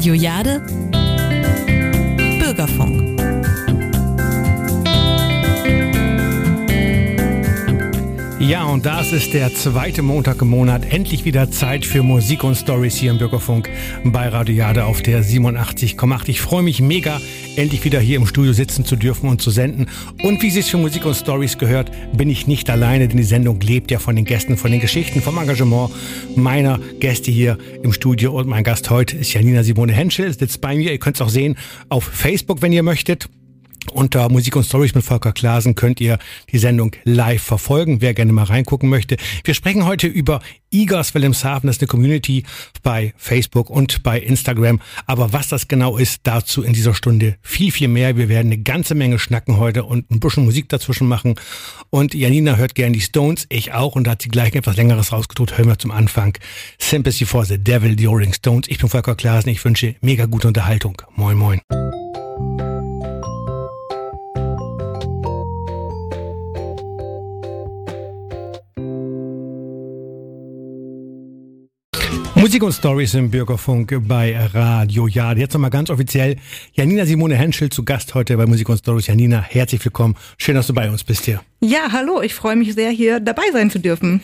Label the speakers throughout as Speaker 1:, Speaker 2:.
Speaker 1: Radio Jade. Bürgerfunk
Speaker 2: Ja, und das ist der zweite Montag im Monat. Endlich wieder Zeit für Musik und Stories hier im Bürgerfunk bei Radio Jade auf der 87,8. Ich freue mich mega, endlich wieder hier im Studio sitzen zu dürfen und zu senden. Und wie es für Musik und Stories gehört, bin ich nicht alleine, denn die Sendung lebt ja von den Gästen, von den Geschichten, vom Engagement meiner Gäste hier im Studio. Und mein Gast heute ist Janina Simone Henschel, sitzt bei mir. Ihr könnt es auch sehen auf Facebook, wenn ihr möchtet. Unter Musik und Stories mit Volker Klasen könnt ihr die Sendung live verfolgen, wer gerne mal reingucken möchte. Wir sprechen heute über IGAS Wilhelmshaven, das ist eine Community bei Facebook und bei Instagram. Aber was das genau ist, dazu in dieser Stunde viel, viel mehr. Wir werden eine ganze Menge schnacken heute und ein bisschen Musik dazwischen machen. Und Janina hört gerne die Stones, ich auch. Und da hat sie gleich etwas Längeres rausgedrückt. Hören wir zum Anfang. Sympathy for the Devil, die Rolling Stones. Ich bin Volker Klasen. Ich wünsche mega gute Unterhaltung. Moin, moin. Musik und Stories im Bürgerfunk bei Radio Ja. Jetzt nochmal ganz offiziell Janina Simone Henschel zu Gast heute bei Musik und Stories. Janina, herzlich willkommen. Schön, dass du bei uns bist hier.
Speaker 3: Ja, hallo. Ich freue mich sehr, hier dabei sein zu dürfen.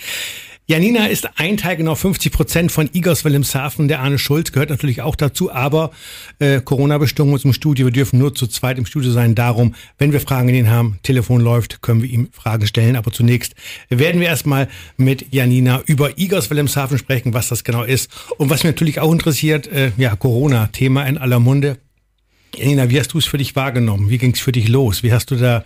Speaker 2: Janina ist ein Teil, genau 50 Prozent von Igors Wilhelmshaven. Der Arne Schulz gehört natürlich auch dazu, aber äh, Corona-Bestimmungen im Studio. Wir dürfen nur zu zweit im Studio sein. Darum, wenn wir Fragen in ihn haben, Telefon läuft, können wir ihm Fragen stellen. Aber zunächst werden wir erstmal mit Janina über Igors Wilhelmshaven sprechen, was das genau ist. Und was mich natürlich auch interessiert, äh, ja, Corona-Thema in aller Munde. Janina, wie hast du es für dich wahrgenommen? Wie ging es für dich los? Wie hast du da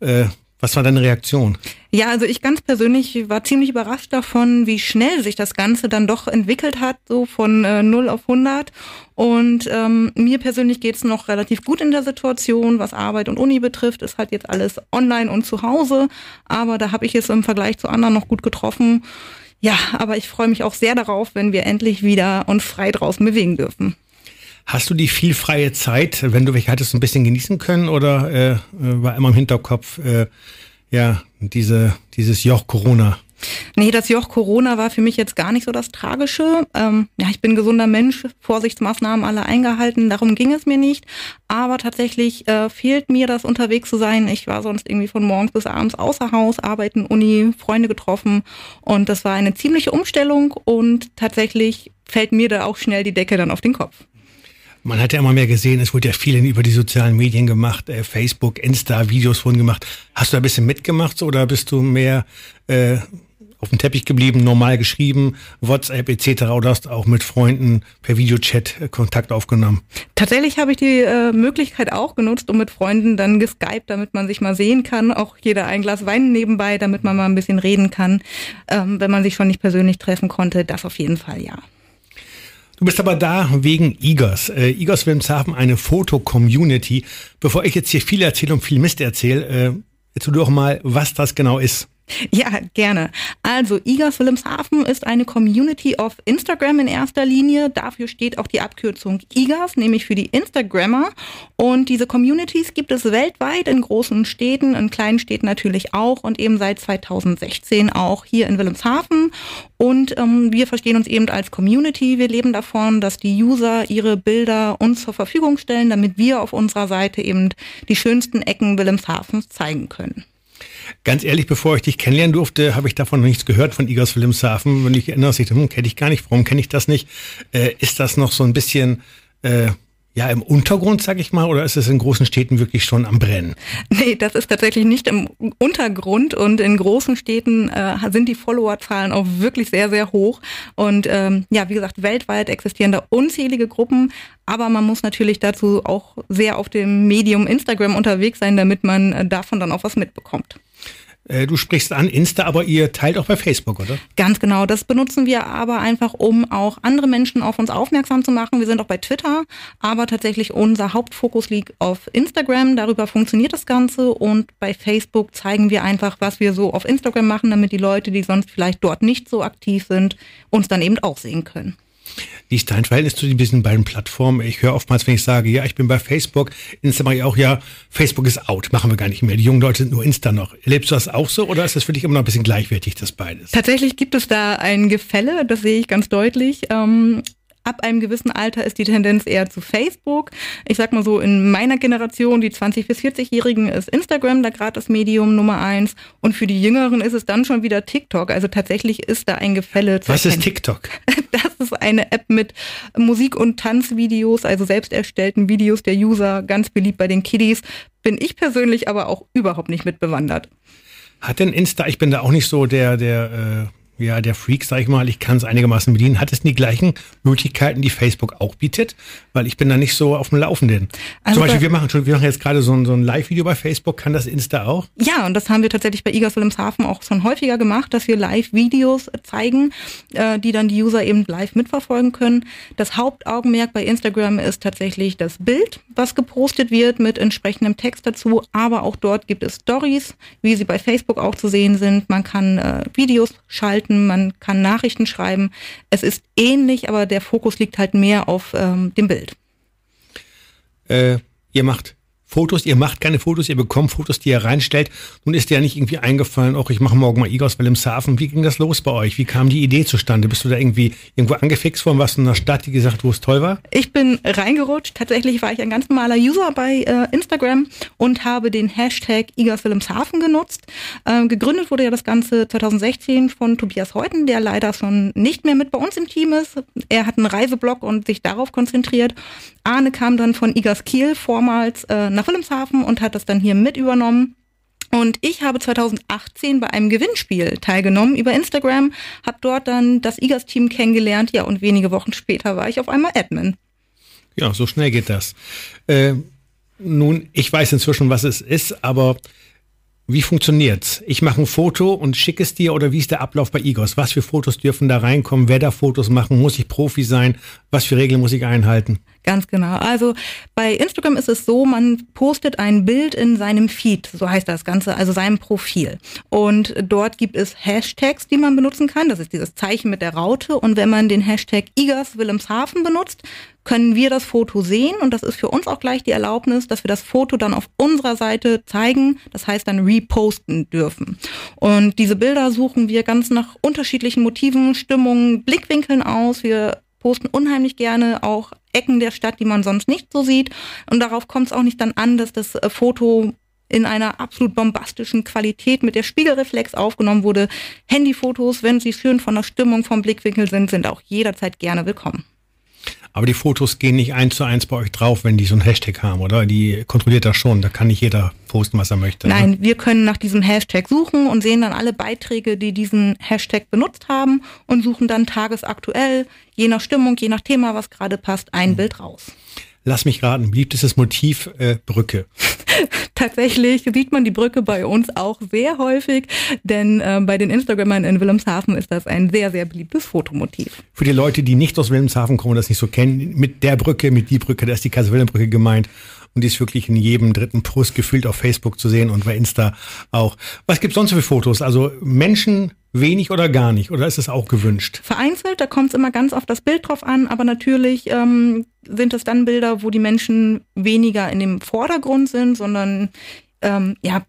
Speaker 2: äh, was war deine Reaktion?
Speaker 3: Ja, also ich ganz persönlich war ziemlich überrascht davon, wie schnell sich das Ganze dann doch entwickelt hat, so von äh, 0 auf 100. Und ähm, mir persönlich geht's noch relativ gut in der Situation, was Arbeit und Uni betrifft. Ist halt jetzt alles online und zu Hause, aber da habe ich es im Vergleich zu anderen noch gut getroffen. Ja, aber ich freue mich auch sehr darauf, wenn wir endlich wieder uns frei draußen bewegen dürfen.
Speaker 2: Hast du die viel freie Zeit, wenn du welche hattest, ein bisschen genießen können oder äh, war immer im Hinterkopf äh, ja diese dieses Joch Corona?
Speaker 3: Nee, das Joch Corona war für mich jetzt gar nicht so das Tragische. Ähm, ja, ich bin gesunder Mensch, Vorsichtsmaßnahmen alle eingehalten, darum ging es mir nicht. Aber tatsächlich äh, fehlt mir das unterwegs zu sein. Ich war sonst irgendwie von morgens bis abends außer Haus, arbeiten, Uni, Freunde getroffen und das war eine ziemliche Umstellung und tatsächlich fällt mir da auch schnell die Decke dann auf den Kopf.
Speaker 2: Man hat ja immer mehr gesehen, es wurde ja viel über die sozialen Medien gemacht, äh, Facebook, Insta, Videos wurden gemacht. Hast du ein bisschen mitgemacht oder bist du mehr äh, auf dem Teppich geblieben, normal geschrieben, WhatsApp etc. oder hast auch mit Freunden per Videochat äh, Kontakt aufgenommen?
Speaker 3: Tatsächlich habe ich die äh, Möglichkeit auch genutzt und mit Freunden dann geskypt, damit man sich mal sehen kann. Auch jeder ein Glas Wein nebenbei, damit man mal ein bisschen reden kann, ähm, wenn man sich schon nicht persönlich treffen konnte. Das auf jeden Fall ja.
Speaker 2: Du bist aber da wegen IGOS. Äh, IGOS Wilhelmshaven, eine Foto-Community. Bevor ich jetzt hier viel erzähle und viel Mist erzähle, äh, erzähl doch mal, was das genau ist.
Speaker 3: Ja, gerne. Also IGAS Wilhelmshaven ist eine Community auf Instagram in erster Linie. Dafür steht auch die Abkürzung IGAS, nämlich für die Instagrammer. Und diese Communities gibt es weltweit in großen Städten, in kleinen Städten natürlich auch und eben seit 2016 auch hier in Wilhelmshaven. Und ähm, wir verstehen uns eben als Community. Wir leben davon, dass die User ihre Bilder uns zur Verfügung stellen, damit wir auf unserer Seite eben die schönsten Ecken Wilhelmshavens zeigen können.
Speaker 2: Ganz ehrlich, bevor ich dich kennenlernen durfte, habe ich davon noch nichts gehört von Igors Wilhelmshaven. Wenn ich erinnere, ich, hm, kenne ich gar nicht. Warum kenne ich das nicht? Äh, ist das noch so ein bisschen äh, ja im Untergrund, sag ich mal, oder ist es in großen Städten wirklich schon am Brennen?
Speaker 3: Nee, das ist tatsächlich nicht im Untergrund und in großen Städten äh, sind die Followerzahlen auch wirklich sehr, sehr hoch. Und ähm, ja, wie gesagt, weltweit existieren da unzählige Gruppen, aber man muss natürlich dazu auch sehr auf dem Medium Instagram unterwegs sein, damit man äh, davon dann auch was mitbekommt.
Speaker 2: Äh, du sprichst an Insta, aber ihr teilt auch bei Facebook, oder?
Speaker 3: Ganz genau. Das benutzen wir aber einfach, um auch andere Menschen auf uns aufmerksam zu machen. Wir sind auch bei Twitter, aber tatsächlich unser Hauptfokus liegt auf Instagram. Darüber funktioniert das Ganze und bei Facebook zeigen wir einfach, was wir so auf Instagram machen, damit die Leute, die sonst vielleicht dort nicht so aktiv sind, uns dann eben auch sehen können.
Speaker 2: Wie ist dein Verhältnis zu diesen beiden Plattformen? Ich höre oftmals, wenn ich sage, ja, ich bin bei Facebook, Insta mache ich auch, ja, Facebook ist out, machen wir gar nicht mehr. Die jungen Leute sind nur Insta noch. Erlebst du das auch so oder ist das für dich immer noch ein bisschen gleichwertig, das beides?
Speaker 3: Tatsächlich gibt es da ein Gefälle, das sehe ich ganz deutlich. Ähm Ab einem gewissen Alter ist die Tendenz eher zu Facebook. Ich sag mal so, in meiner Generation, die 20- bis 40-Jährigen, ist Instagram da gerade das Medium Nummer eins. Und für die Jüngeren ist es dann schon wieder TikTok. Also tatsächlich ist da ein Gefälle
Speaker 2: zu Was erkennen. ist TikTok?
Speaker 3: Das ist eine App mit Musik- und Tanzvideos, also selbst erstellten Videos der User, ganz beliebt bei den Kiddies. Bin ich persönlich aber auch überhaupt nicht mitbewandert.
Speaker 2: Hat denn Insta, ich bin da auch nicht so der, der äh ja, der Freak, sag ich mal, ich kann es einigermaßen bedienen. Hat es die gleichen Möglichkeiten, die Facebook auch bietet? Weil ich bin da nicht so auf dem Laufenden. Also Zum Beispiel, wir machen schon, wir machen jetzt gerade so ein, so ein Live-Video bei Facebook. Kann das Insta auch?
Speaker 3: Ja, und das haben wir tatsächlich bei IGAS Wilhelmshaven auch schon häufiger gemacht, dass wir Live-Videos zeigen, äh, die dann die User eben live mitverfolgen können. Das Hauptaugenmerk bei Instagram ist tatsächlich das Bild, was gepostet wird mit entsprechendem Text dazu. Aber auch dort gibt es Stories, wie sie bei Facebook auch zu sehen sind. Man kann äh, Videos schalten chatten, man kann Nachrichten schreiben. Es ist ähnlich, aber der Fokus liegt halt mehr auf ähm, dem Bild.
Speaker 2: Äh, ihr macht Fotos, ihr macht keine Fotos, ihr bekommt Fotos, die ihr reinstellt. Nun ist dir ja nicht irgendwie eingefallen, auch ich mache morgen mal Igos Wilhelmshaven. Wie ging das los bei euch? Wie kam die Idee zustande? Bist du da irgendwie irgendwo angefixt worden? Was in einer Stadt, die gesagt, wo es toll war?
Speaker 3: Ich bin reingerutscht. Tatsächlich war ich ein ganz normaler User bei äh, Instagram und habe den Hashtag Igos Wilhelmshaven genutzt. Ähm, gegründet wurde ja das Ganze 2016 von Tobias Heuten, der leider schon nicht mehr mit bei uns im Team ist. Er hat einen Reiseblog und sich darauf konzentriert. Arne kam dann von Igas Kiel vormals äh, nach Wilhelmshaven und hat das dann hier mit übernommen. Und ich habe 2018 bei einem Gewinnspiel teilgenommen über Instagram, habe dort dann das IGAS-Team kennengelernt, ja, und wenige Wochen später war ich auf einmal Admin.
Speaker 2: Ja, so schnell geht das. Äh, nun, ich weiß inzwischen, was es ist, aber wie funktioniert's? Ich mache ein Foto und schicke es dir oder wie ist der Ablauf bei Igos? Was für Fotos dürfen da reinkommen? Wer darf Fotos machen? Muss ich Profi sein? Was für Regeln muss ich einhalten?
Speaker 3: Ganz genau. Also bei Instagram ist es so, man postet ein Bild in seinem Feed, so heißt das Ganze, also seinem Profil. Und dort gibt es Hashtags, die man benutzen kann. Das ist dieses Zeichen mit der Raute. Und wenn man den Hashtag Igers Wilhelmshaven benutzt, können wir das Foto sehen und das ist für uns auch gleich die Erlaubnis, dass wir das Foto dann auf unserer Seite zeigen, das heißt dann reposten dürfen. Und diese Bilder suchen wir ganz nach unterschiedlichen Motiven, Stimmungen, Blickwinkeln aus. Wir posten unheimlich gerne auch Ecken der Stadt, die man sonst nicht so sieht. Und darauf kommt es auch nicht dann an, dass das äh, Foto in einer absolut bombastischen Qualität mit der Spiegelreflex aufgenommen wurde. Handyfotos, wenn sie schön von der Stimmung, vom Blickwinkel sind, sind auch jederzeit gerne willkommen.
Speaker 2: Aber die Fotos gehen nicht eins zu eins bei euch drauf, wenn die so ein Hashtag haben, oder? Die kontrolliert das schon. Da kann nicht jeder posten, was er möchte.
Speaker 3: Ne? Nein, ne? wir können nach diesem Hashtag suchen und sehen dann alle Beiträge, die diesen Hashtag benutzt haben und suchen dann tagesaktuell, je nach Stimmung, je nach Thema, was gerade passt, ein mhm. Bild raus.
Speaker 2: Lass mich raten, beliebtestes Motiv äh, Brücke.
Speaker 3: Tatsächlich sieht man die Brücke bei uns auch sehr häufig, denn äh, bei den Instagrammern in Wilhelmshaven ist das ein sehr, sehr beliebtes Fotomotiv.
Speaker 2: Für die Leute, die nicht aus Wilhelmshaven kommen und das nicht so kennen, mit der Brücke, mit die Brücke, da ist die Kaiser-Wilhelm-Brücke gemeint und die ist wirklich in jedem dritten Post gefühlt auf Facebook zu sehen und bei Insta auch. Was gibt es sonst für Fotos? Also Menschen wenig oder gar nicht? Oder ist es auch gewünscht?
Speaker 3: Vereinzelt, da kommt es immer ganz auf das Bild drauf an, aber natürlich ähm, sind es dann Bilder, wo die Menschen weniger in dem Vordergrund sind, sondern ähm, ja,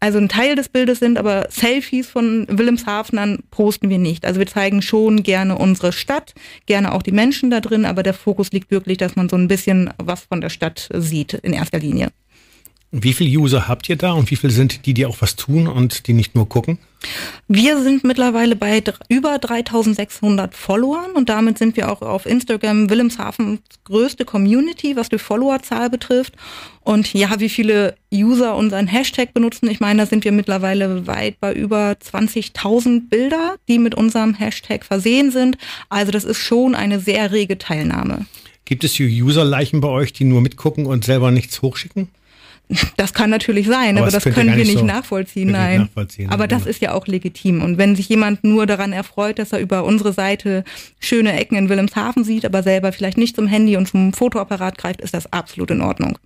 Speaker 3: also ein Teil des Bildes sind, aber Selfies von Wilhelmshavenern posten wir nicht. Also wir zeigen schon gerne unsere Stadt, gerne auch die Menschen da drin, aber der Fokus liegt wirklich, dass man so ein bisschen was von der Stadt sieht in erster Linie.
Speaker 2: Wie viele User habt ihr da und wie viele sind die, die auch was tun und die nicht nur gucken?
Speaker 3: Wir sind mittlerweile bei über 3600 Followern und damit sind wir auch auf Instagram Wilhelmshavens größte Community, was die Followerzahl betrifft. Und ja, wie viele User unseren Hashtag benutzen, ich meine, da sind wir mittlerweile weit bei über 20.000 Bilder, die mit unserem Hashtag versehen sind. Also das ist schon eine sehr rege Teilnahme.
Speaker 2: Gibt es User-Leichen bei euch, die nur mitgucken und selber nichts hochschicken?
Speaker 3: Das kann natürlich sein, aber, aber das können wir nicht so nachvollziehen. Nein. Nachvollziehen, aber das ist ja auch legitim. Und wenn sich jemand nur daran erfreut, dass er über unsere Seite schöne Ecken in Wilhelmshaven sieht, aber selber vielleicht nicht zum Handy und zum Fotoapparat greift, ist das absolut in Ordnung.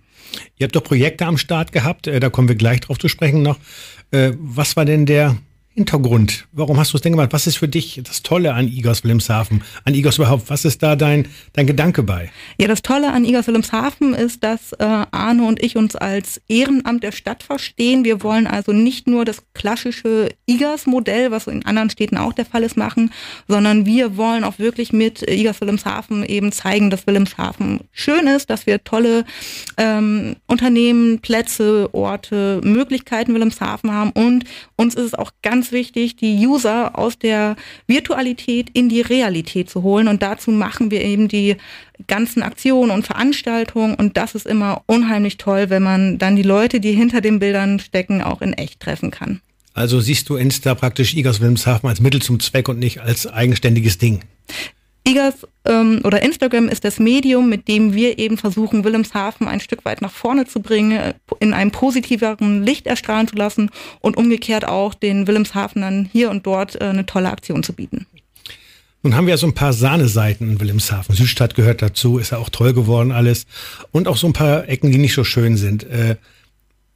Speaker 2: Ihr habt doch Projekte am Start gehabt, äh, da kommen wir gleich drauf zu sprechen noch. Äh, was war denn der Hintergrund. Warum hast du es denn gemacht? Was ist für dich das Tolle an Igos Wilhelmshaven? An Igos überhaupt? Was ist da dein, dein Gedanke bei?
Speaker 3: Ja, das Tolle an Igos Wilhelmshaven ist, dass äh, Arne und ich uns als Ehrenamt der Stadt verstehen. Wir wollen also nicht nur das klassische IGAS-Modell, was in anderen Städten auch der Fall ist, machen, sondern wir wollen auch wirklich mit IGAS Wilhelmshaven eben zeigen, dass Wilhelmshaven schön ist, dass wir tolle ähm, Unternehmen, Plätze, Orte, Möglichkeiten Wilhelmshaven haben und uns ist es auch ganz ganz wichtig, die User aus der Virtualität in die Realität zu holen. Und dazu machen wir eben die ganzen Aktionen und Veranstaltungen. Und das ist immer unheimlich toll, wenn man dann die Leute, die hinter den Bildern stecken, auch in echt treffen kann.
Speaker 2: Also siehst du Insta praktisch Igers Wilhelmshaven als Mittel zum Zweck und nicht als eigenständiges Ding?
Speaker 3: IGAS ähm, oder Instagram ist das Medium, mit dem wir eben versuchen, Wilhelmshaven ein Stück weit nach vorne zu bringen, in einem positiveren Licht erstrahlen zu lassen und umgekehrt auch den Wilhelmshavenern hier und dort äh, eine tolle Aktion zu bieten.
Speaker 2: Nun haben wir so ein paar Sahneseiten in Wilhelmshaven. Südstadt gehört dazu, ist ja auch toll geworden alles. Und auch so ein paar Ecken, die nicht so schön sind. Äh,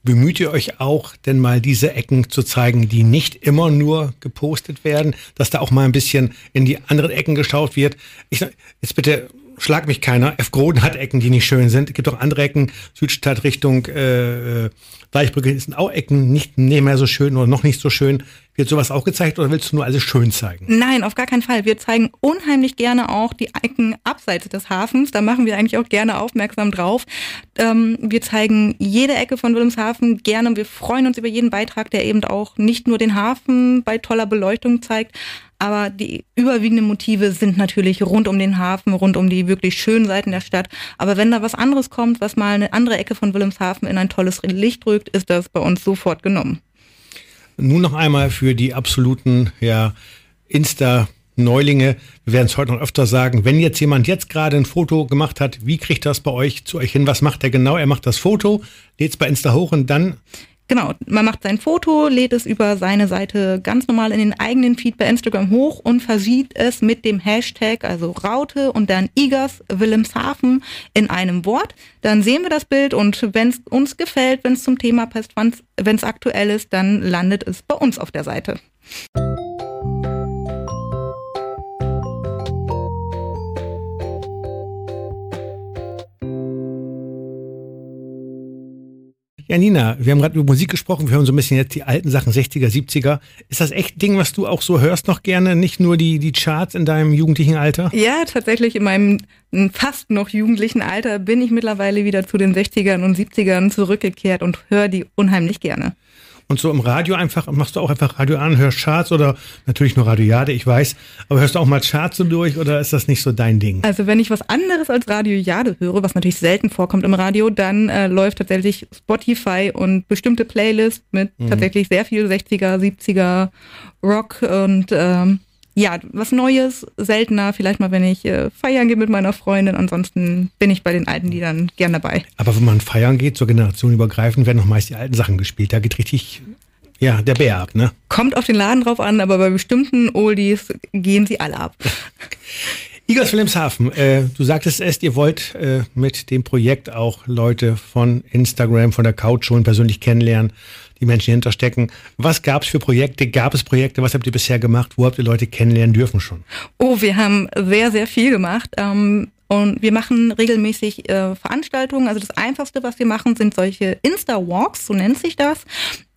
Speaker 2: Bemüht ihr euch auch, denn mal diese Ecken zu zeigen, die nicht immer nur gepostet werden, dass da auch mal ein bisschen in die anderen Ecken geschaut wird? Ich, jetzt bitte schlag mich keiner. F. Groden hat Ecken, die nicht schön sind. Es gibt auch andere Ecken, Südstadt Richtung äh, äh Weichbrücke sind auch Ecken nicht, nicht mehr so schön oder noch nicht so schön. Wird sowas auch gezeigt oder willst du nur alles schön zeigen?
Speaker 3: Nein, auf gar keinen Fall. Wir zeigen unheimlich gerne auch die Ecken abseits des Hafens. Da machen wir eigentlich auch gerne aufmerksam drauf. Ähm, wir zeigen jede Ecke von Wilhelmshaven gerne. Wir freuen uns über jeden Beitrag, der eben auch nicht nur den Hafen bei toller Beleuchtung zeigt, aber die überwiegenden Motive sind natürlich rund um den Hafen, rund um die wirklich schönen Seiten der Stadt. Aber wenn da was anderes kommt, was mal eine andere Ecke von Wilhelmshaven in ein tolles Licht rückt, ist das bei uns sofort genommen.
Speaker 2: Nun noch einmal für die absoluten ja, Insta- Neulinge, wir werden es heute noch öfter sagen, wenn jetzt jemand jetzt gerade ein Foto gemacht hat, wie kriegt das bei euch zu euch hin? Was macht er genau? Er macht das Foto, lädt es bei Insta hoch und dann
Speaker 3: Genau, man macht sein Foto, lädt es über seine Seite ganz normal in den eigenen Feed bei Instagram hoch und versieht es mit dem Hashtag, also Raute und dann Igers Wilhelmshaven in einem Wort. Dann sehen wir das Bild und wenn es uns gefällt, wenn es zum Thema passt, wenn es aktuell ist, dann landet es bei uns auf der Seite.
Speaker 2: Ja, Nina, wir haben gerade über Musik gesprochen, wir hören so ein bisschen jetzt die alten Sachen, 60er, 70er. Ist das echt Ding, was du auch so hörst noch gerne, nicht nur die, die Charts in deinem jugendlichen Alter?
Speaker 3: Ja, tatsächlich in meinem fast noch jugendlichen Alter bin ich mittlerweile wieder zu den 60ern und 70ern zurückgekehrt und höre die unheimlich gerne.
Speaker 2: Und so im Radio einfach, machst du auch einfach Radio an, hörst Charts oder natürlich nur Radio Jade, ich weiß, aber hörst du auch mal Charts so durch oder ist das nicht so dein Ding?
Speaker 3: Also wenn ich was anderes als Radio Jade höre, was natürlich selten vorkommt im Radio, dann äh, läuft tatsächlich Spotify und bestimmte Playlists mit mhm. tatsächlich sehr viel 60er, 70er Rock und ähm, ja, was Neues, seltener, vielleicht mal, wenn ich äh, feiern gehe mit meiner Freundin. Ansonsten bin ich bei den alten Liedern gern dabei.
Speaker 2: Aber wenn man feiern geht, zur Generation übergreifend, werden noch meist die alten Sachen gespielt. Da geht richtig, ja, der Bär ab, ne?
Speaker 3: Kommt auf den Laden drauf an, aber bei bestimmten Oldies gehen sie alle ab.
Speaker 2: Igors Wilhelmshaven, äh, du sagtest es, ihr wollt äh, mit dem Projekt auch Leute von Instagram, von der Couch schon persönlich kennenlernen die Menschen hinterstecken. Was gab es für Projekte? Gab es Projekte? Was habt ihr bisher gemacht? Wo habt ihr Leute kennenlernen dürfen schon?
Speaker 3: Oh, wir haben sehr, sehr viel gemacht. Ähm und wir machen regelmäßig äh, Veranstaltungen. Also das Einfachste, was wir machen, sind solche Insta-Walks, so nennt sich das.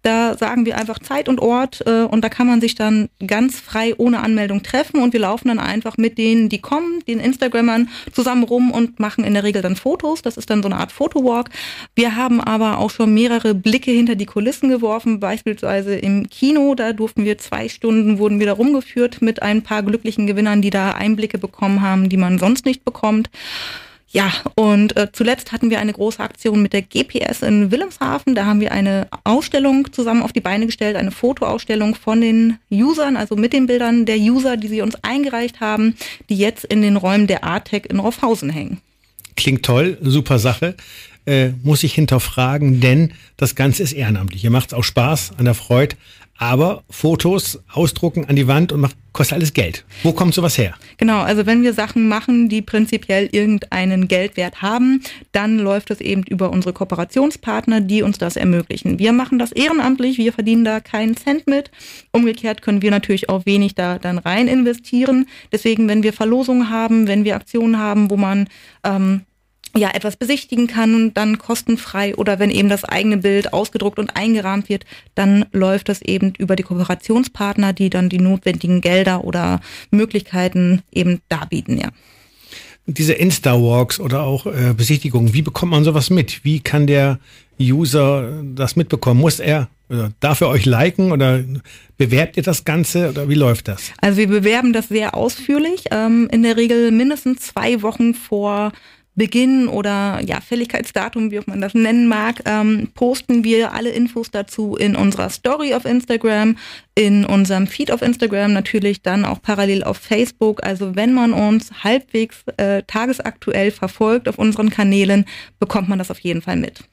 Speaker 3: Da sagen wir einfach Zeit und Ort äh, und da kann man sich dann ganz frei ohne Anmeldung treffen und wir laufen dann einfach mit denen, die kommen, den Instagrammern zusammen rum und machen in der Regel dann Fotos. Das ist dann so eine Art Fotowalk. Wir haben aber auch schon mehrere Blicke hinter die Kulissen geworfen, beispielsweise im Kino. Da durften wir zwei Stunden, wurden wir da rumgeführt mit ein paar glücklichen Gewinnern, die da Einblicke bekommen haben, die man sonst nicht bekommt. Ja, und äh, zuletzt hatten wir eine große Aktion mit der GPS in Wilhelmshaven. Da haben wir eine Ausstellung zusammen auf die Beine gestellt, eine Fotoausstellung von den Usern, also mit den Bildern der User, die sie uns eingereicht haben, die jetzt in den Räumen der ATEC in Roffhausen hängen.
Speaker 2: Klingt toll, super Sache. Äh, muss ich hinterfragen, denn das Ganze ist ehrenamtlich. Ihr macht es auch Spaß an der Freude, Aber Fotos ausdrucken an die Wand und macht, kostet alles Geld. Wo kommt sowas her?
Speaker 3: Genau, also wenn wir Sachen machen, die prinzipiell irgendeinen Geldwert haben, dann läuft es eben über unsere Kooperationspartner, die uns das ermöglichen. Wir machen das ehrenamtlich, wir verdienen da keinen Cent mit. Umgekehrt können wir natürlich auch wenig da dann rein investieren. Deswegen, wenn wir Verlosungen haben, wenn wir Aktionen haben, wo man ähm, ja etwas besichtigen kann, dann kostenfrei oder wenn eben das eigene Bild ausgedruckt und eingerahmt wird, dann läuft das eben über die Kooperationspartner, die dann die notwendigen Gelder oder Möglichkeiten eben darbieten, ja.
Speaker 2: Diese Insta-Walks oder auch äh, Besichtigungen, wie bekommt man sowas mit? Wie kann der User das mitbekommen? Muss er, oder darf er euch liken oder bewerbt ihr das Ganze oder wie läuft das?
Speaker 3: Also wir bewerben das sehr ausführlich, ähm, in der Regel mindestens zwei Wochen vor Beginn oder ja, Fälligkeitsdatum, wie auch man das nennen mag, ähm, posten wir alle Infos dazu in unserer Story auf Instagram, in unserem Feed auf Instagram, natürlich dann auch parallel auf Facebook. Also wenn man uns halbwegs äh, tagesaktuell verfolgt auf unseren Kanälen, bekommt man das auf jeden Fall mit.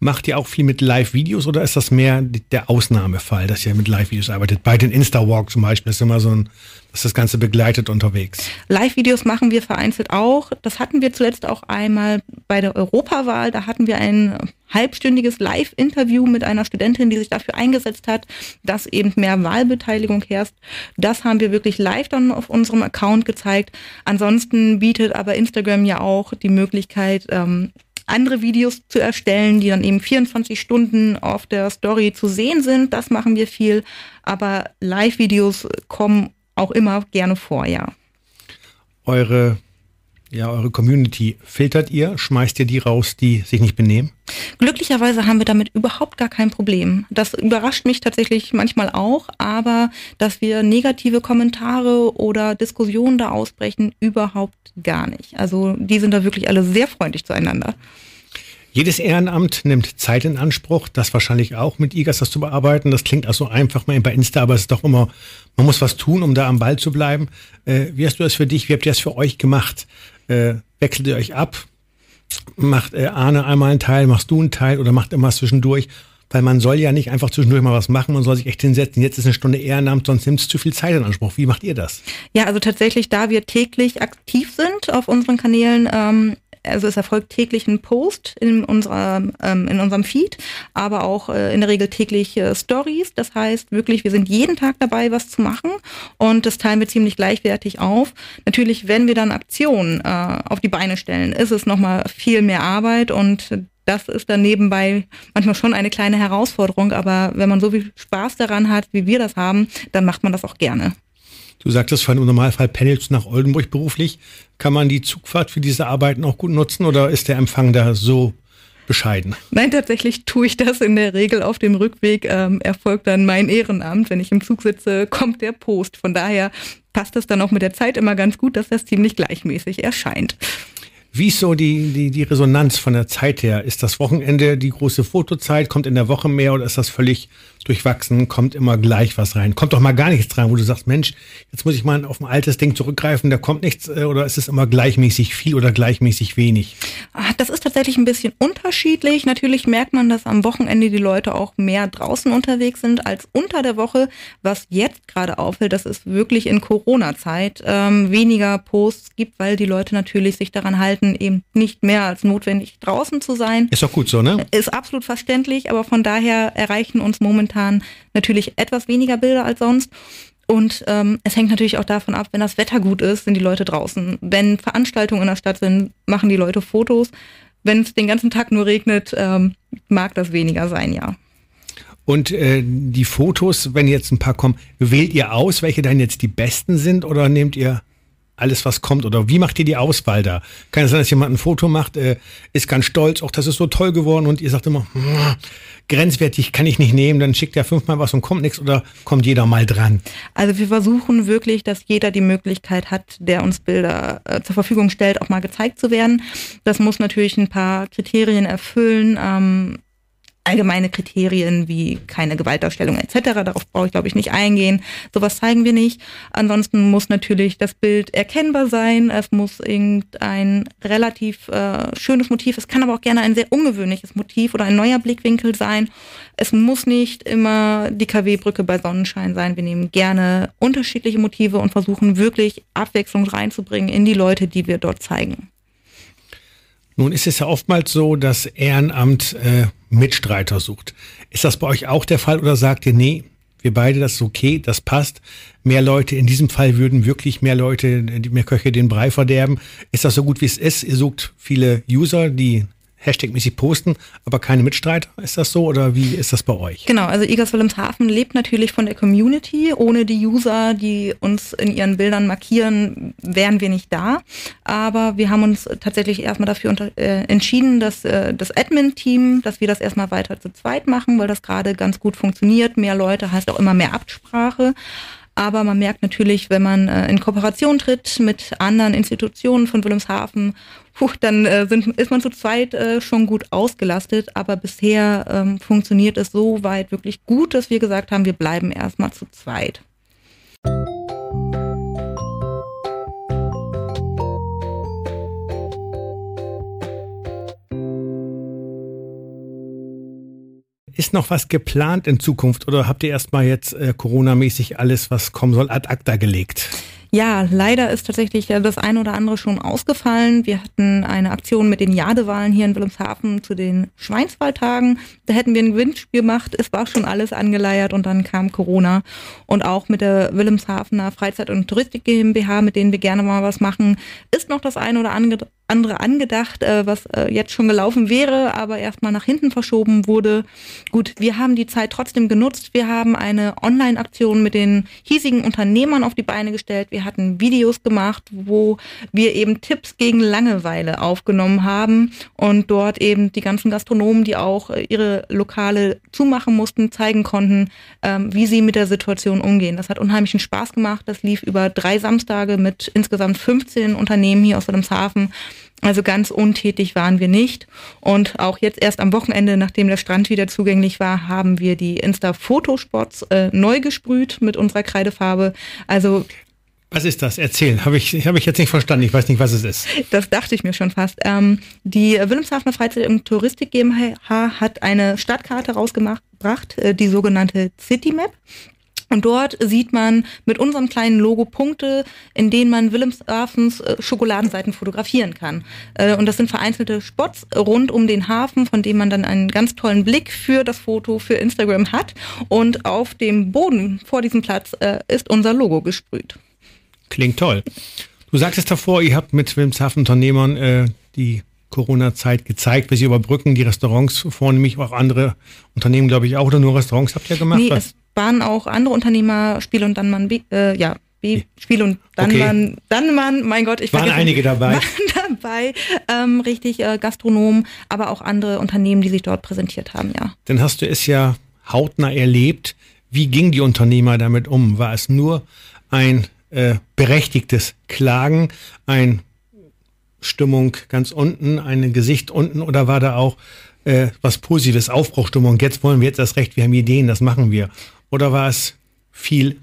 Speaker 2: Macht ihr auch viel mit Live-Videos oder ist das mehr der Ausnahmefall, dass ihr mit Live-Videos arbeitet? Bei den Insta-Walk zum Beispiel ist immer so ein, dass das Ganze begleitet unterwegs.
Speaker 3: Live-Videos machen wir vereinzelt auch. Das hatten wir zuletzt auch einmal bei der Europawahl. Da hatten wir ein halbstündiges Live-Interview mit einer Studentin, die sich dafür eingesetzt hat, dass eben mehr Wahlbeteiligung herrscht. Das haben wir wirklich live dann auf unserem Account gezeigt. Ansonsten bietet aber Instagram ja auch die Möglichkeit, ähm, andere Videos zu erstellen, die dann eben 24 Stunden auf der Story zu sehen sind. Das machen wir viel. Aber Live-Videos kommen auch immer gerne vor, ja.
Speaker 2: Eure ja, eure Community filtert ihr? Schmeißt ihr die raus, die sich nicht benehmen?
Speaker 3: Glücklicherweise haben wir damit überhaupt gar kein Problem. Das überrascht mich tatsächlich manchmal auch, aber dass wir negative Kommentare oder Diskussionen da ausbrechen, überhaupt gar nicht. Also die sind da wirklich alle sehr freundlich zueinander.
Speaker 2: Jedes Ehrenamt nimmt Zeit in Anspruch, das wahrscheinlich auch mit IGAS das zu bearbeiten. Das klingt also einfach mal bei Insta, aber es ist doch immer, man muss was tun, um da am Ball zu bleiben. Äh, wie hast du das für dich, wie habt ihr das für euch gemacht? äh, wechselt ihr euch ab, macht äh, Arne einmal einen Teil, machst du einen Teil oder macht immer zwischendurch. Weil man soll ja nicht einfach zwischendurch mal was machen, man soll sich echt hinsetzen. Jetzt ist eine Stunde Ehrenamt, sonst nimmt es zu viel Zeit in Anspruch. Wie macht ihr das?
Speaker 3: Ja, also tatsächlich, da wir täglich aktiv sind auf unseren Kanälen, ähm, also es erfolgt täglich ein Post in, unserer, ähm, in unserem Feed, aber auch äh, in der Regel täglich äh, Stories. Das heißt wirklich, wir sind jeden Tag dabei, was zu machen und das teilen wir ziemlich gleichwertig auf. Natürlich, wenn wir dann Aktionen äh, auf die Beine stellen, ist es nochmal viel mehr Arbeit und das ist dann nebenbei manchmal schon eine kleine Herausforderung, aber wenn man so viel Spaß daran hat, wie wir das haben, dann macht man das auch gerne.
Speaker 2: Du sagtest vorhin im Normalfall pendelst nach Oldenburg beruflich. Kann man die Zugfahrt für diese Arbeiten auch gut nutzen oder ist der Empfang da so bescheiden?
Speaker 3: Nein, tatsächlich tue ich das in der Regel auf dem Rückweg. Ähm, erfolgt dann mein Ehrenamt. Wenn ich im Zug sitze, kommt der Post. Von daher passt es dann auch mit der Zeit immer ganz gut, dass das ziemlich gleichmäßig erscheint.
Speaker 2: Wie ist so die, die, die Resonanz von der Zeit her? Ist das Wochenende die große Fotozeit? Kommt in der Woche mehr oder ist das völlig durchwachsen? Kommt immer gleich was rein? Kommt doch mal gar nichts rein, wo du sagst, Mensch, jetzt muss ich mal auf ein altes Ding zurückgreifen, da kommt nichts äh, oder ist es immer gleichmäßig viel oder gleichmäßig wenig?
Speaker 3: Ah, das ist tatsächlich ein bisschen unterschiedlich. Natürlich merkt man, dass am Wochenende die Leute auch mehr draußen unterwegs sind als unter der Woche. Was jetzt gerade auffällt, dass es wirklich in Corona-Zeit ähm, weniger Posts gibt, weil die Leute natürlich sich daran halten, eben nicht mehr als notwendig draußen zu sein.
Speaker 2: Ist doch gut so, ne?
Speaker 3: Ist absolut verständlich, aber von daher erreichen uns momentan natürlich etwas weniger Bilder als sonst. Und ähm, es hängt natürlich auch davon ab, wenn das Wetter gut ist, sind die Leute draußen. Wenn Veranstaltungen in der Stadt sind, machen die Leute Fotos. Wenn es den ganzen Tag nur regnet, ähm, mag das weniger sein, ja.
Speaker 2: Und äh, die Fotos, wenn jetzt ein paar kommen, wählt ihr aus, welche dann jetzt die besten sind oder nehmt ihr alles, was kommt? Oder wie macht ihr die Auswahl da? Kann es sein, dass jemand ein Foto macht, äh, ist ganz stolz, auch das ist so toll geworden und ihr sagt immer, hm, grenzwertig kann ich nicht nehmen, dann schickt er fünfmal was und kommt nichts oder kommt jeder mal dran?
Speaker 3: Also wir versuchen wirklich, dass jeder die Möglichkeit hat, der uns Bilder äh, zur Verfügung stellt, auch mal gezeigt zu werden. Das muss natürlich ein paar Kriterien erfüllen. Ähm, allgemeine Kriterien wie keine Gewaltdarstellung etc. Darauf brauche ich, glaube ich, nicht eingehen. Sowas zeigen wir nicht. Ansonsten muss natürlich das Bild erkennbar sein. Es muss irgendein relativ äh, schönes Motiv. Es kann aber auch gerne ein sehr ungewöhnliches Motiv oder ein neuer Blickwinkel sein. Es muss nicht immer die KW-Brücke bei Sonnenschein sein. Wir nehmen gerne unterschiedliche Motive und versuchen wirklich Abwechslung reinzubringen in die Leute, die wir dort zeigen.
Speaker 2: Nun ist es ja oftmals so, dass Ehrenamt äh, Mitstreiter sucht. Ist das bei euch auch der Fall oder sagt ihr, nee, wir beide, das ist okay, das passt. Mehr Leute, in diesem Fall würden wirklich mehr Leute, mehr Köche den Brei verderben. Ist das so gut, wie es ist? Ihr sucht viele User, die Hashtag-mäßig posten, aber keine Mitstreiter. Ist das so oder wie ist das bei euch?
Speaker 3: Genau, also IGAS Wilhelmshaven lebt natürlich von der Community. Ohne die User, die uns in ihren Bildern markieren, wären wir nicht da. Aber wir haben uns tatsächlich erstmal dafür unter, äh, entschieden, dass äh, das Admin-Team, dass wir das erstmal weiter zu zweit machen, weil das gerade ganz gut funktioniert. Mehr Leute heißt auch immer mehr Absprache. Aber man merkt natürlich, wenn man äh, in Kooperation tritt mit anderen Institutionen von Wilhelmshaven, puh, dann äh, sind, ist man zu zweit äh, schon gut ausgelastet. Aber bisher ähm, funktioniert es so weit wirklich gut, dass wir gesagt haben, wir bleiben erstmal zu zweit.
Speaker 2: Ist noch was geplant in Zukunft oder habt ihr erstmal jetzt äh, Corona-mäßig alles, was kommen soll, ad acta gelegt?
Speaker 3: Ja, leider ist tatsächlich das eine oder andere schon ausgefallen. Wir hatten eine Aktion mit den Jadewahlen hier in Wilhelmshaven zu den Schweinswahltagen. Da hätten wir ein Gewinnspiel gemacht. Es war schon alles angeleiert und dann kam Corona. Und auch mit der Wilhelmshavener Freizeit- und Touristik GmbH, mit denen wir gerne mal was machen, ist noch das eine oder andere angedacht, äh, was äh, jetzt schon gelaufen wäre, aber erstmal nach hinten verschoben wurde. Gut, wir haben die Zeit trotzdem genutzt. Wir haben eine Online-Aktion mit den hiesigen Unternehmern auf die Beine gestellt. Wir wir hatten Videos gemacht, wo wir eben Tipps gegen Langeweile aufgenommen haben und dort eben die ganzen Gastronomen, die auch äh, ihre Lokale zumachen mussten, zeigen konnten, ähm, wie sie mit der Situation umgehen. Das hat unheimlichen Spaß gemacht. Das lief über drei Samstage mit insgesamt 15 Unternehmen hier aus Wilhelmshaven. Also ganz untätig waren wir nicht. Und auch jetzt erst am Wochenende, nachdem der Strand wieder zugänglich war, haben wir die Insta-Fotospots äh, neu gesprüht mit unserer Kreidefarbe. Also
Speaker 2: was ist das? Erzähl. Habe ich, hab ich jetzt nicht verstanden. Ich weiß nicht, was es ist.
Speaker 3: Das dachte ich mir schon fast. Ähm, die Wilhelmshavener Freizeit- und Touristik GmbH hat eine Stadtkarte rausgebracht, äh, die sogenannte Citymap. Und dort sieht man mit unserem kleinen Logo Punkte, in denen man Wilhelmshavens äh, Schokoladenseiten fotografieren kann. Äh, und das sind vereinzelte Spots rund um den Hafen, von dem man dann einen ganz tollen Blick für das Foto für Instagram hat. Und auf dem Boden vor diesem Platz ist unser Logo gesprüht.
Speaker 2: Klingt toll. Du sagst es davor, ihr habt mit Wilmshaven-Unternehmern äh, die Corona-Zeit gezeigt, wie sie überbrücken, die Restaurants vornehmlich auch andere Unternehmen, glaube ich, auch, oder nur Restaurants habt ihr gemacht?
Speaker 3: Nee, es waren auch andere Unternehmer, Spiel und Dannmann, äh, ja, B, Spiel und Dannmann, okay. Dannmann, mein Gott, ich
Speaker 2: Waren einige dabei.
Speaker 3: Waren dabei, ähm, richtig, äh, Gastronomen, aber auch andere Unternehmen, die sich dort präsentiert haben, ja.
Speaker 2: Dann hast du es ja hautnah erlebt. Wie ging die Unternehmer damit um? War es nur ein äh, berechtigtes Klagen, ein Stimmung ganz unten, ein Gesicht unten oder war da auch äh, was Positives, Aufbruchstimmung, jetzt wollen wir jetzt das Recht, wir haben Ideen, das machen wir? Oder war es viel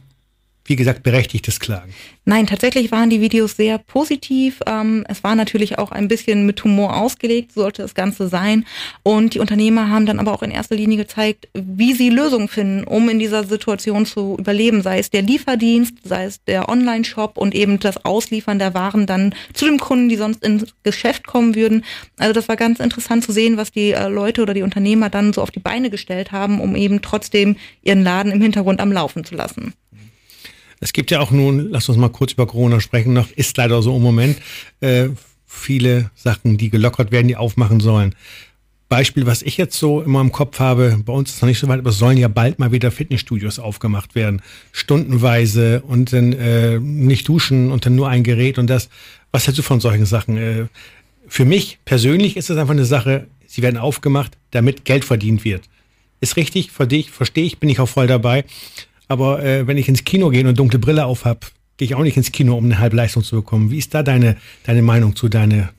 Speaker 2: wie gesagt, berechtigtes Klagen.
Speaker 3: Nein, tatsächlich waren die Videos sehr positiv. Ähm, es war natürlich auch ein bisschen mit Humor ausgelegt, sollte das Ganze sein. Und die Unternehmer haben dann aber auch in erster Linie gezeigt, wie sie Lösungen finden, um in dieser Situation zu überleben. Sei es der Lieferdienst, sei es der Online-Shop und eben das Ausliefern der Waren dann zu den Kunden, die sonst ins Geschäft kommen würden. Also das war ganz interessant zu sehen, was die äh, Leute oder die Unternehmer dann so auf die Beine gestellt haben, um eben trotzdem ihren Laden im Hintergrund am Laufen zu lassen.
Speaker 2: Es gibt ja auch nun, lass uns mal kurz über Corona sprechen, noch ist leider so im Moment äh, viele Sachen, die gelockert werden, die aufmachen sollen. Beispiel, was ich jetzt so immer im Kopf habe, bei uns ist noch nicht so weit, aber es sollen ja bald mal wieder Fitnessstudios aufgemacht werden. Stundenweise und dann äh, nicht duschen und dann nur ein Gerät und das. Was hältst du von solchen Sachen? Äh, für mich persönlich ist es einfach eine Sache, sie werden aufgemacht, damit Geld verdient wird. Ist richtig, für dich, verstehe ich, bin ich auch voll dabei. Aber äh, wenn ich ins Kino gehe und dunkle Brille auf habe, gehe ich auch nicht ins Kino, um eine halbe Leistung zu bekommen. Wie ist da deine, deine Meinung zu deine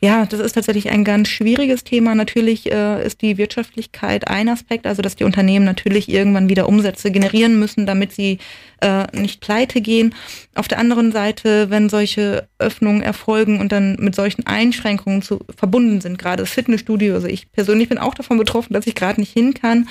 Speaker 3: Ja, das ist tatsächlich ein ganz schwieriges Thema. Natürlich äh, ist die Wirtschaftlichkeit ein Aspekt, also dass die Unternehmen natürlich irgendwann wieder Umsätze generieren müssen, damit sie äh, nicht pleite gehen. Auf der anderen Seite, wenn solche Öffnungen erfolgen und dann mit solchen Einschränkungen zu, verbunden sind, gerade das Fitnessstudio, also ich persönlich bin auch davon betroffen, dass ich gerade nicht hin kann,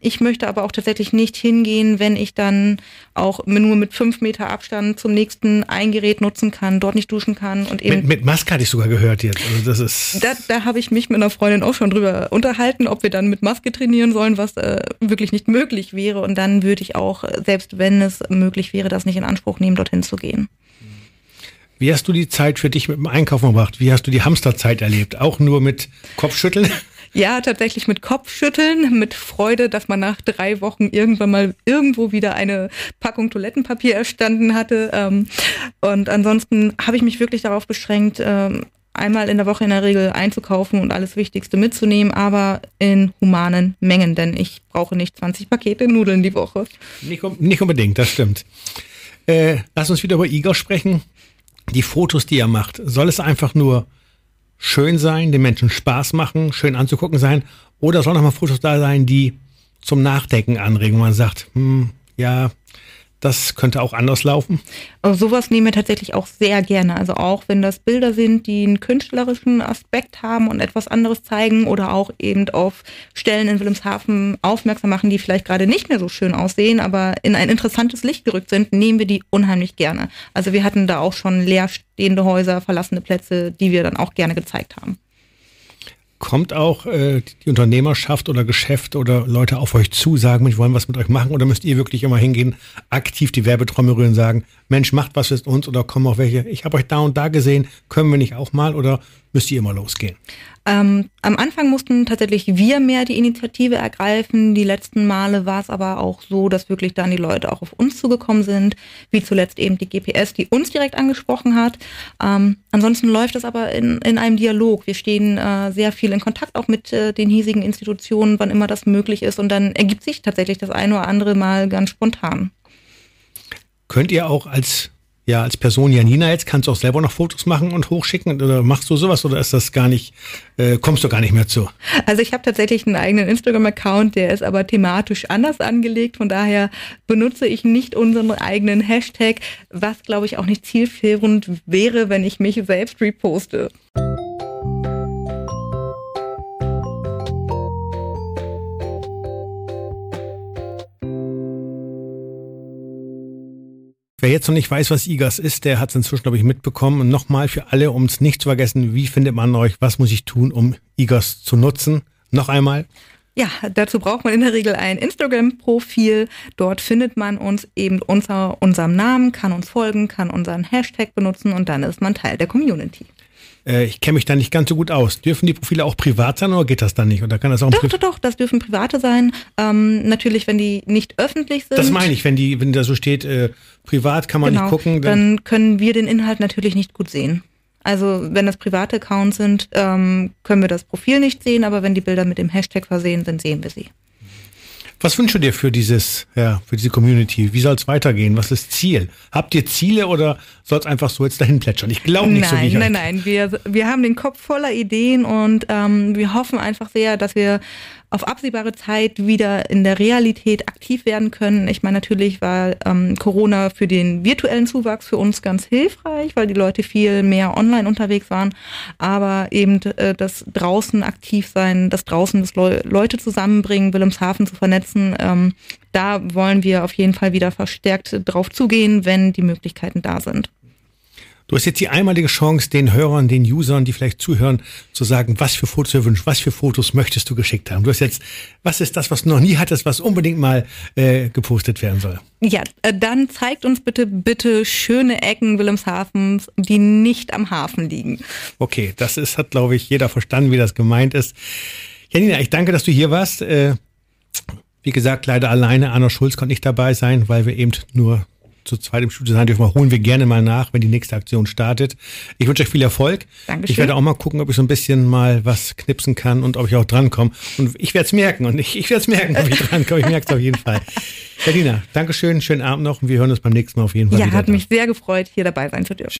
Speaker 3: ich möchte aber auch tatsächlich nicht hingehen, wenn ich dann auch nur mit fünf Meter Abstand zum nächsten ein Gerät nutzen kann, dort nicht duschen kann und
Speaker 2: eben. Mit, mit Maske hatte ich sogar gehört jetzt. Also das ist.
Speaker 3: Da, da habe ich mich mit einer Freundin auch schon drüber unterhalten, ob wir dann mit Maske trainieren sollen, was äh, wirklich nicht möglich wäre. Und dann würde ich auch, selbst wenn es möglich wäre, das nicht in Anspruch nehmen, dorthin zu gehen.
Speaker 2: Wie hast du die Zeit für dich mit dem Einkaufen gebracht? Wie hast du die Hamsterzeit erlebt? Auch nur mit Kopfschütteln?
Speaker 3: Ja, tatsächlich mit Kopfschütteln, mit Freude, dass man nach drei Wochen irgendwann mal irgendwo wieder eine Packung Toilettenpapier erstanden hatte. Ähm, und ansonsten habe ich mich wirklich darauf beschränkt, ähm, einmal in der Woche in der Regel einzukaufen und alles Wichtigste mitzunehmen, aber in humanen Mengen, denn ich brauche nicht 20 Pakete Nudeln die Woche.
Speaker 2: Nicht, nicht unbedingt, das stimmt. Äh, lass uns wieder über Igor sprechen. Die Fotos, die er macht, soll es einfach nur schön sein, den Menschen Spaß machen, schön anzugucken sein? Oder soll noch mal Fotos da sein, die zum Nachdenken anregen, wo man sagt, hm, ja, das könnte auch anders laufen?
Speaker 3: Also sowas nehmen wir tatsächlich auch sehr gerne. Also auch wenn das Bilder sind, die einen künstlerischen Aspekt haben und etwas anderes zeigen oder auch eben auf Stellen in Wilhelmshaven aufmerksam machen, die vielleicht gerade nicht mehr so schön aussehen, aber in ein interessantes Licht gerückt sind, nehmen wir die unheimlich gerne. Also wir hatten da auch schon leerstehende Häuser, verlassene Plätze, die wir dann auch gerne gezeigt haben.
Speaker 2: Kommt auch äh, die Unternehmerschaft oder Geschäft oder Leute auf euch zu, sagen, wir wollen was mit euch machen? Oder müsst ihr wirklich immer hingehen, aktiv die Werbetrommel rühren sagen, Mensch, macht was mit uns oder kommen auch welche, ich habe euch da und da gesehen, können wir nicht auch mal oder müsst ihr immer losgehen?
Speaker 3: Ähm, am Anfang mussten tatsächlich wir mehr die Initiative ergreifen. Die letzten Male war es aber auch so, dass wirklich dann die Leute auch auf uns zugekommen sind, wie zuletzt eben die GPS, die uns direkt angesprochen hat. Ähm, ansonsten läuft es aber in, in einem Dialog. Wir stehen äh, sehr viel in Kontakt auch mit äh, den hiesigen Institutionen, wann immer das möglich ist. Und dann ergibt sich tatsächlich das eine oder andere Mal ganz spontan.
Speaker 2: Könnt ihr auch als ja, als Person Janina jetzt kannst du auch selber noch Fotos machen und hochschicken oder machst du sowas oder ist das gar nicht, äh, kommst du gar nicht mehr zu?
Speaker 3: Also ich habe tatsächlich einen eigenen Instagram-Account, der ist aber thematisch anders angelegt, von daher benutze ich nicht unseren eigenen Hashtag, was glaube ich auch nicht zielführend wäre, wenn ich mich selbst reposte.
Speaker 2: Wer jetzt noch nicht weiß, was IGAS ist, der hat es inzwischen, glaube ich, mitbekommen. Und nochmal für alle, um es nicht zu vergessen, wie findet man euch? Was muss ich tun, um IGAS zu nutzen? Noch einmal.
Speaker 3: Ja, dazu braucht man in der Regel ein Instagram-Profil. Dort findet man uns eben unter unserem Namen, kann uns folgen, kann unseren Hashtag benutzen und dann ist man Teil der Community
Speaker 2: äh, ich kenne mich da nicht ganz so gut aus. Dürfen die Profile auch privat sein oder geht das dann nicht? Oder kann das auch
Speaker 3: doch, doch, doch, das dürfen private sein. Ähm, natürlich, wenn die nicht öffentlich sind.
Speaker 2: Das meine ich, wenn die, wenn da so steht, äh, privat kann man genau, nicht gucken.
Speaker 3: Dann, dann können wir den Inhalt natürlich nicht gut sehen. Also wenn das private Accounts sind, ähm, können wir das Profil nicht sehen, aber wenn die Bilder mit dem Hashtag versehen sind, sehen wir sie.
Speaker 2: Was wünschst du dir für dieses, ja, für diese Community? Wie soll es weitergehen? Was ist Ziel? Habt ihr Ziele oder soll es einfach so jetzt dahin plätschern? Ich glaube nicht
Speaker 3: nein,
Speaker 2: so wie ich
Speaker 3: Nein, nein, nein. Wir, wir haben den Kopf voller Ideen und ähm, wir hoffen einfach sehr, dass wir auf absehbare Zeit wieder in der Realität aktiv werden können. Ich meine, natürlich war ähm, Corona für den virtuellen Zuwachs für uns ganz hilfreich, weil die Leute viel mehr online unterwegs waren. Aber eben äh, das draußen aktiv sein, das draußen das Le Leute zusammenbringen, Wilhelmshaven zu vernetzen, ähm, da wollen wir auf jeden Fall wieder verstärkt drauf zugehen, wenn die Möglichkeiten da sind.
Speaker 2: Du hast jetzt die einmalige Chance, den Hörern, den Usern, die vielleicht zuhören, zu sagen, was für Fotos du wünschst, was für Fotos möchtest du geschickt haben. Du hast jetzt, was ist das, was du noch nie hattest, was unbedingt mal äh, gepostet werden soll?
Speaker 3: Ja, äh, dann zeigt uns bitte, bitte schöne Ecken Wilhelmshavens, die nicht am Hafen liegen.
Speaker 2: Okay, das ist, hat, glaube ich, jeder verstanden, wie das gemeint ist. Janina, ich danke, dass du hier warst. Äh, wie gesagt, leider alleine. Anna Schulz konnte nicht dabei sein, weil wir eben nur zu zweit im Studio sein dürfen, holen wir gerne mal nach, wenn die nächste Aktion startet. Ich wünsche euch viel Erfolg. Dankeschön. Ich werde auch mal gucken, ob ich so ein bisschen mal was knipsen kann und ob ich auch drankomme. Und ich werde es merken und ich, ich werde es merken, ob ich drankomme. Ich merke es auf jeden Fall. Berliner, Dankeschön, schönen Abend noch und wir hören uns beim nächsten Mal auf jeden Fall.
Speaker 3: Ja,
Speaker 2: wieder
Speaker 3: hat mich sehr gefreut, hier dabei sein zu dürfen.